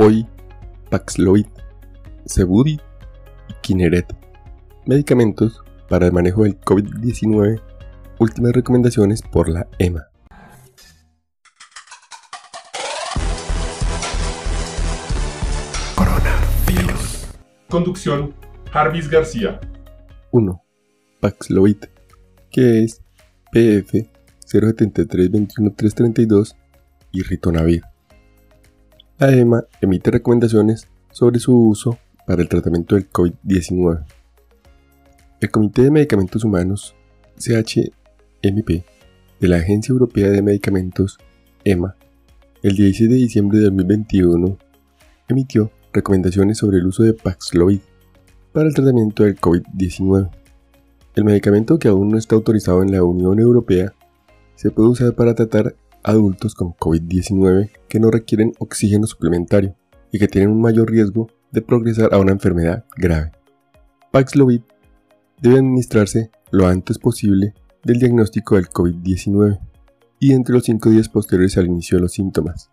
Hoy, Paxlovid, Cebudi y Kineret. Medicamentos para el manejo del COVID-19. Últimas recomendaciones por la EMA. Coronavirus. Conducción, Jarvis García. 1. Paxlovid, que es PF 073-21332 y Ritonavir. La EMA emite recomendaciones sobre su uso para el tratamiento del COVID-19. El Comité de Medicamentos Humanos, CHMP, de la Agencia Europea de Medicamentos, EMA, el 16 de diciembre de 2021, emitió recomendaciones sobre el uso de Paxlovid para el tratamiento del COVID-19. El medicamento que aún no está autorizado en la Unión Europea se puede usar para tratar adultos con COVID-19 que no requieren oxígeno suplementario y que tienen un mayor riesgo de progresar a una enfermedad grave. Paxlovid debe administrarse lo antes posible del diagnóstico del COVID-19 y entre los 5 días posteriores al inicio de los síntomas.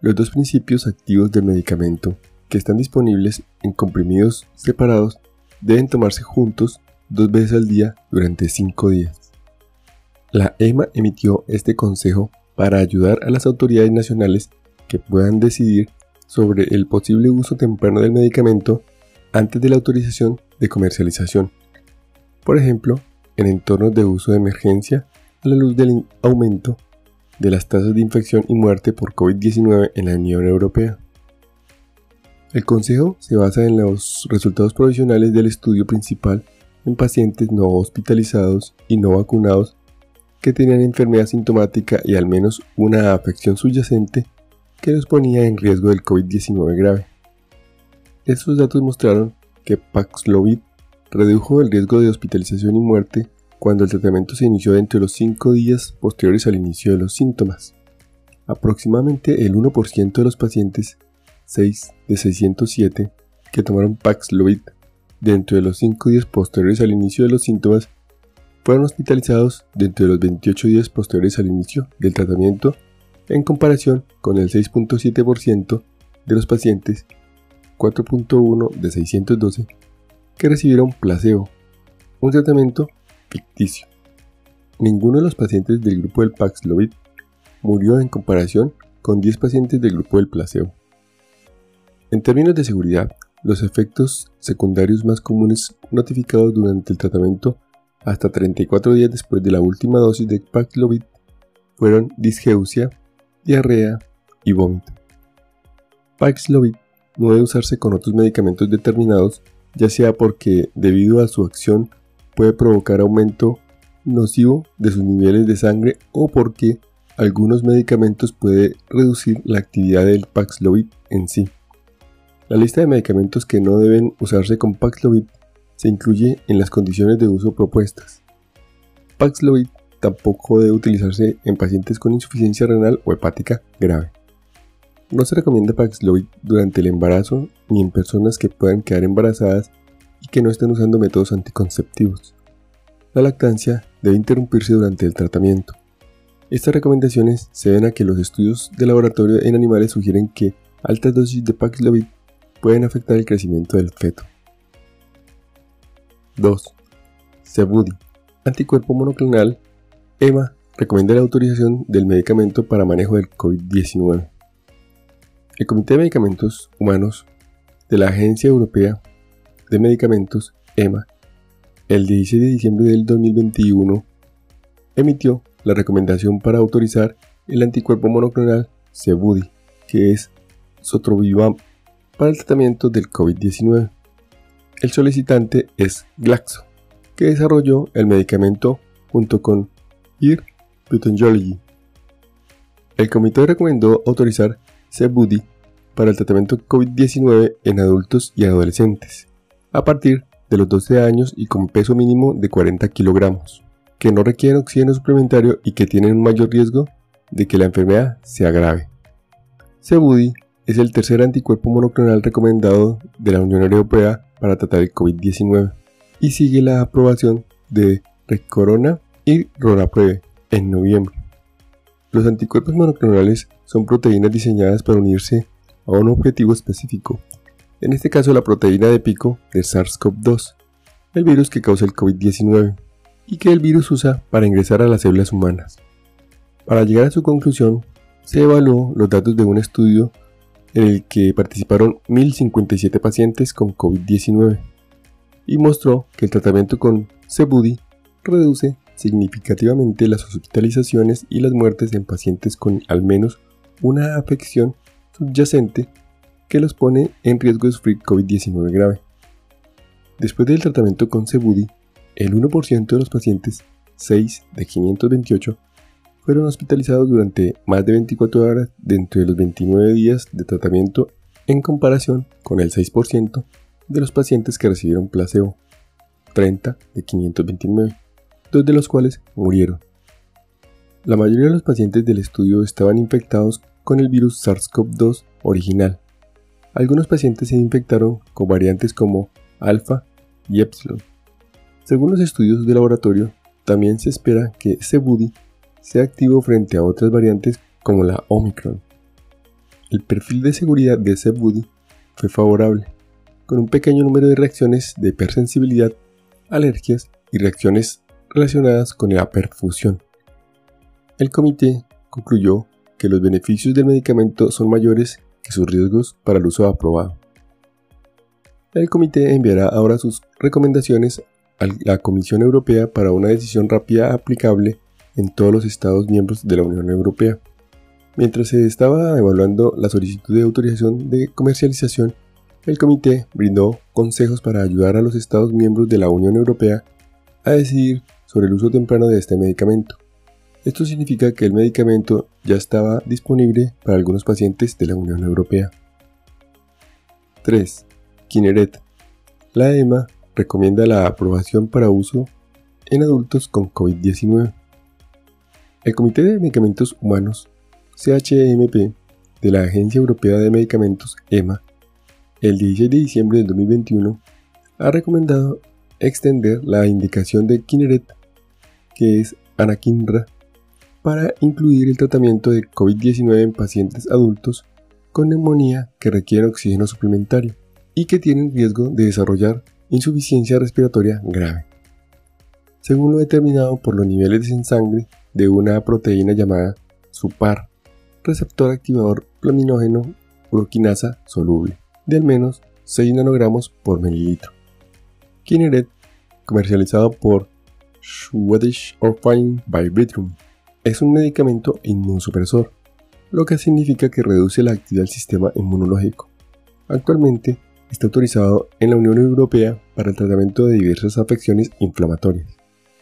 Los dos principios activos del medicamento que están disponibles en comprimidos separados deben tomarse juntos dos veces al día durante 5 días. La EMA emitió este consejo para ayudar a las autoridades nacionales que puedan decidir sobre el posible uso temprano del medicamento antes de la autorización de comercialización. Por ejemplo, en entornos de uso de emergencia a la luz del aumento de las tasas de infección y muerte por COVID-19 en la Unión Europea. El consejo se basa en los resultados provisionales del estudio principal en pacientes no hospitalizados y no vacunados que tenían enfermedad sintomática y al menos una afección subyacente que los ponía en riesgo del COVID-19 grave. Estos datos mostraron que Paxlovid redujo el riesgo de hospitalización y muerte cuando el tratamiento se inició dentro de los 5 días posteriores al inicio de los síntomas. Aproximadamente el 1% de los pacientes, 6 de 607, que tomaron Paxlovid dentro de los 5 días posteriores al inicio de los síntomas fueron hospitalizados dentro de los 28 días posteriores al inicio del tratamiento en comparación con el 6.7% de los pacientes, 4.1 de 612, que recibieron placebo, un tratamiento ficticio. Ninguno de los pacientes del grupo del Paxlovid murió en comparación con 10 pacientes del grupo del placebo. En términos de seguridad, los efectos secundarios más comunes notificados durante el tratamiento hasta 34 días después de la última dosis de Paxlovid fueron disgeusia, diarrea y vómito. Paxlovid no debe usarse con otros medicamentos determinados, ya sea porque debido a su acción puede provocar aumento nocivo de sus niveles de sangre o porque algunos medicamentos pueden reducir la actividad del Paxlovid en sí. La lista de medicamentos que no deben usarse con Paxlovid se incluye en las condiciones de uso propuestas. Paxlovid tampoco debe utilizarse en pacientes con insuficiencia renal o hepática grave. No se recomienda Paxlovid durante el embarazo ni en personas que puedan quedar embarazadas y que no estén usando métodos anticonceptivos. La lactancia debe interrumpirse durante el tratamiento. Estas recomendaciones se deben a que los estudios de laboratorio en animales sugieren que altas dosis de Paxlovid pueden afectar el crecimiento del feto. 2. Cebudi, anticuerpo monoclonal, EMA, recomienda la autorización del medicamento para manejo del COVID-19. El Comité de Medicamentos Humanos de la Agencia Europea de Medicamentos, EMA, el 16 de diciembre del 2021, emitió la recomendación para autorizar el anticuerpo monoclonal Cebudi, que es Sotrovimab, para el tratamiento del COVID-19. El solicitante es Glaxo, que desarrolló el medicamento junto con IR Butonjology. El comité recomendó autorizar Cebudi para el tratamiento COVID-19 en adultos y adolescentes, a partir de los 12 años y con peso mínimo de 40 kilogramos, que no requieren oxígeno suplementario y que tienen un mayor riesgo de que la enfermedad se agrave. Cebudi es el tercer anticuerpo monoclonal recomendado de la Unión Europea para tratar el COVID-19 y sigue la aprobación de Recorona y Ronapreve en noviembre. Los anticuerpos monoclonales son proteínas diseñadas para unirse a un objetivo específico, en este caso la proteína de pico de SARS-CoV-2, el virus que causa el COVID-19, y que el virus usa para ingresar a las células humanas. Para llegar a su conclusión, se evaluó los datos de un estudio en el que participaron 1.057 pacientes con COVID-19 y mostró que el tratamiento con Cebudi reduce significativamente las hospitalizaciones y las muertes en pacientes con al menos una afección subyacente que los pone en riesgo de sufrir COVID-19 grave. Después del tratamiento con Cebudi, el 1% de los pacientes, 6 de 528, fueron hospitalizados durante más de 24 horas dentro de los 29 días de tratamiento en comparación con el 6% de los pacientes que recibieron placebo, 30 de 529, dos de los cuales murieron. La mayoría de los pacientes del estudio estaban infectados con el virus SARS-CoV-2 original. Algunos pacientes se infectaron con variantes como alfa y epsilon. Según los estudios de laboratorio, también se espera que Cebudi sea activo frente a otras variantes como la Omicron. El perfil de seguridad de Cebudi fue favorable, con un pequeño número de reacciones de hipersensibilidad, alergias y reacciones relacionadas con la perfusión. El comité concluyó que los beneficios del medicamento son mayores que sus riesgos para el uso aprobado. El comité enviará ahora sus recomendaciones a la Comisión Europea para una decisión rápida aplicable en todos los Estados miembros de la Unión Europea. Mientras se estaba evaluando la solicitud de autorización de comercialización, el comité brindó consejos para ayudar a los Estados miembros de la Unión Europea a decidir sobre el uso temprano de este medicamento. Esto significa que el medicamento ya estaba disponible para algunos pacientes de la Unión Europea. 3. Kineret. La EMA recomienda la aprobación para uso en adultos con COVID-19. El Comité de Medicamentos Humanos, CHMP, de la Agencia Europea de Medicamentos, EMA, el 16 de diciembre del 2021, ha recomendado extender la indicación de Kineret, que es anakinra, para incluir el tratamiento de COVID-19 en pacientes adultos con neumonía que requieren oxígeno suplementario y que tienen riesgo de desarrollar insuficiencia respiratoria grave. Según lo determinado por los niveles en sangre de una proteína llamada SUPAR, receptor activador plaminógeno uroquinasa soluble, de al menos 6 nanogramos por mililitro. Kineret, comercializado por Swedish Orphan by Vitrum, es un medicamento inmunosupresor, lo que significa que reduce la actividad del sistema inmunológico. Actualmente está autorizado en la Unión Europea para el tratamiento de diversas afecciones inflamatorias.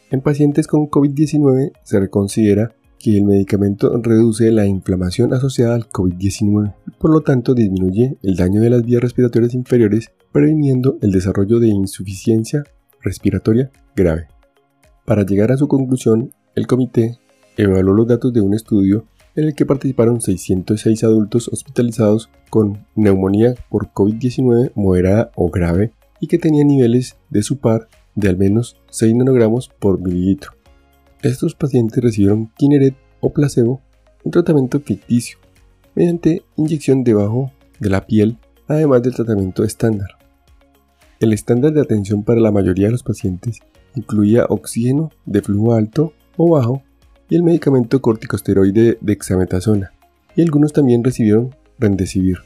En pacientes con COVID-19 se reconsidera que el medicamento reduce la inflamación asociada al COVID-19 y por lo tanto disminuye el daño de las vías respiratorias inferiores previniendo el desarrollo de insuficiencia respiratoria grave. Para llegar a su conclusión, el comité evaluó los datos de un estudio en el que participaron 606 adultos hospitalizados con neumonía por COVID-19 moderada o grave y que tenían niveles de SUPAR de al menos 6 nanogramos por mililitro. Estos pacientes recibieron Kineret o placebo, un tratamiento ficticio, mediante inyección debajo de la piel, además del tratamiento estándar. El estándar de atención para la mayoría de los pacientes incluía oxígeno de flujo alto o bajo y el medicamento corticosteroide dexametasona, y algunos también recibieron Remdesivir.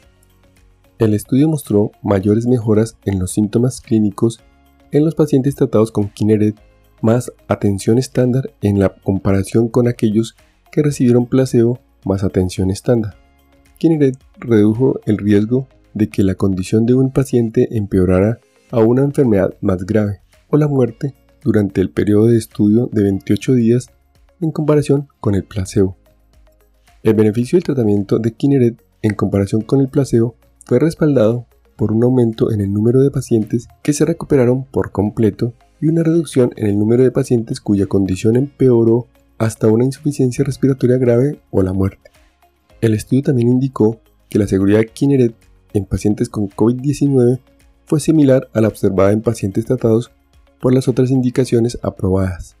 El estudio mostró mayores mejoras en los síntomas clínicos en los pacientes tratados con Kineret más atención estándar en la comparación con aquellos que recibieron placebo más atención estándar. Kineret redujo el riesgo de que la condición de un paciente empeorara a una enfermedad más grave o la muerte durante el periodo de estudio de 28 días en comparación con el placebo. El beneficio del tratamiento de Kineret en comparación con el placebo fue respaldado por un aumento en el número de pacientes que se recuperaron por completo y una reducción en el número de pacientes cuya condición empeoró hasta una insuficiencia respiratoria grave o la muerte. El estudio también indicó que la seguridad Kineret en pacientes con COVID-19 fue similar a la observada en pacientes tratados por las otras indicaciones aprobadas.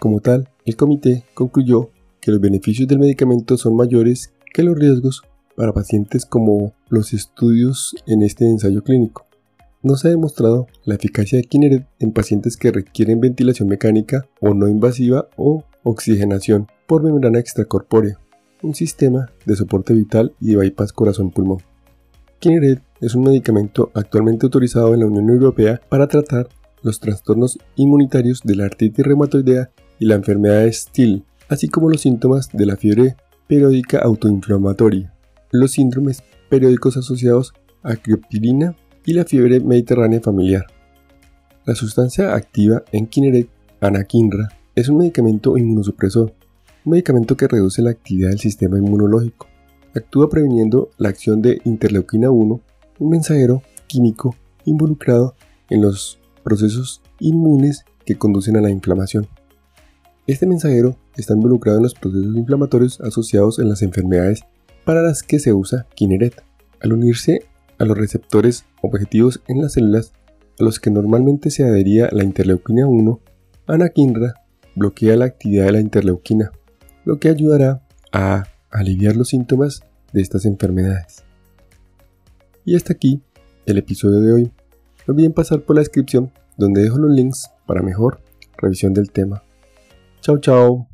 Como tal, el comité concluyó que los beneficios del medicamento son mayores que los riesgos para pacientes como los estudios en este ensayo clínico. No se ha demostrado la eficacia de Kineret en pacientes que requieren ventilación mecánica o no invasiva o oxigenación por membrana extracorpórea, un sistema de soporte vital y bypass corazón-pulmón. Kineret es un medicamento actualmente autorizado en la Unión Europea para tratar los trastornos inmunitarios de la artritis reumatoidea y la enfermedad de Still, así como los síntomas de la fiebre periódica autoinflamatoria, los síndromes periódicos asociados a criopirina y la fiebre mediterránea familiar. La sustancia activa en Kineret, anakinra, es un medicamento inmunosupresor, un medicamento que reduce la actividad del sistema inmunológico. Actúa previniendo la acción de interleuquina 1, un mensajero químico involucrado en los procesos inmunes que conducen a la inflamación. Este mensajero está involucrado en los procesos inflamatorios asociados en las enfermedades para las que se usa Kineret. Al unirse a los receptores objetivos en las células a los que normalmente se adhería la interleuquina 1, anakinra bloquea la actividad de la interleuquina, lo que ayudará a aliviar los síntomas de estas enfermedades. Y hasta aquí el episodio de hoy. No olviden pasar por la descripción donde dejo los links para mejor revisión del tema. Chao, chao.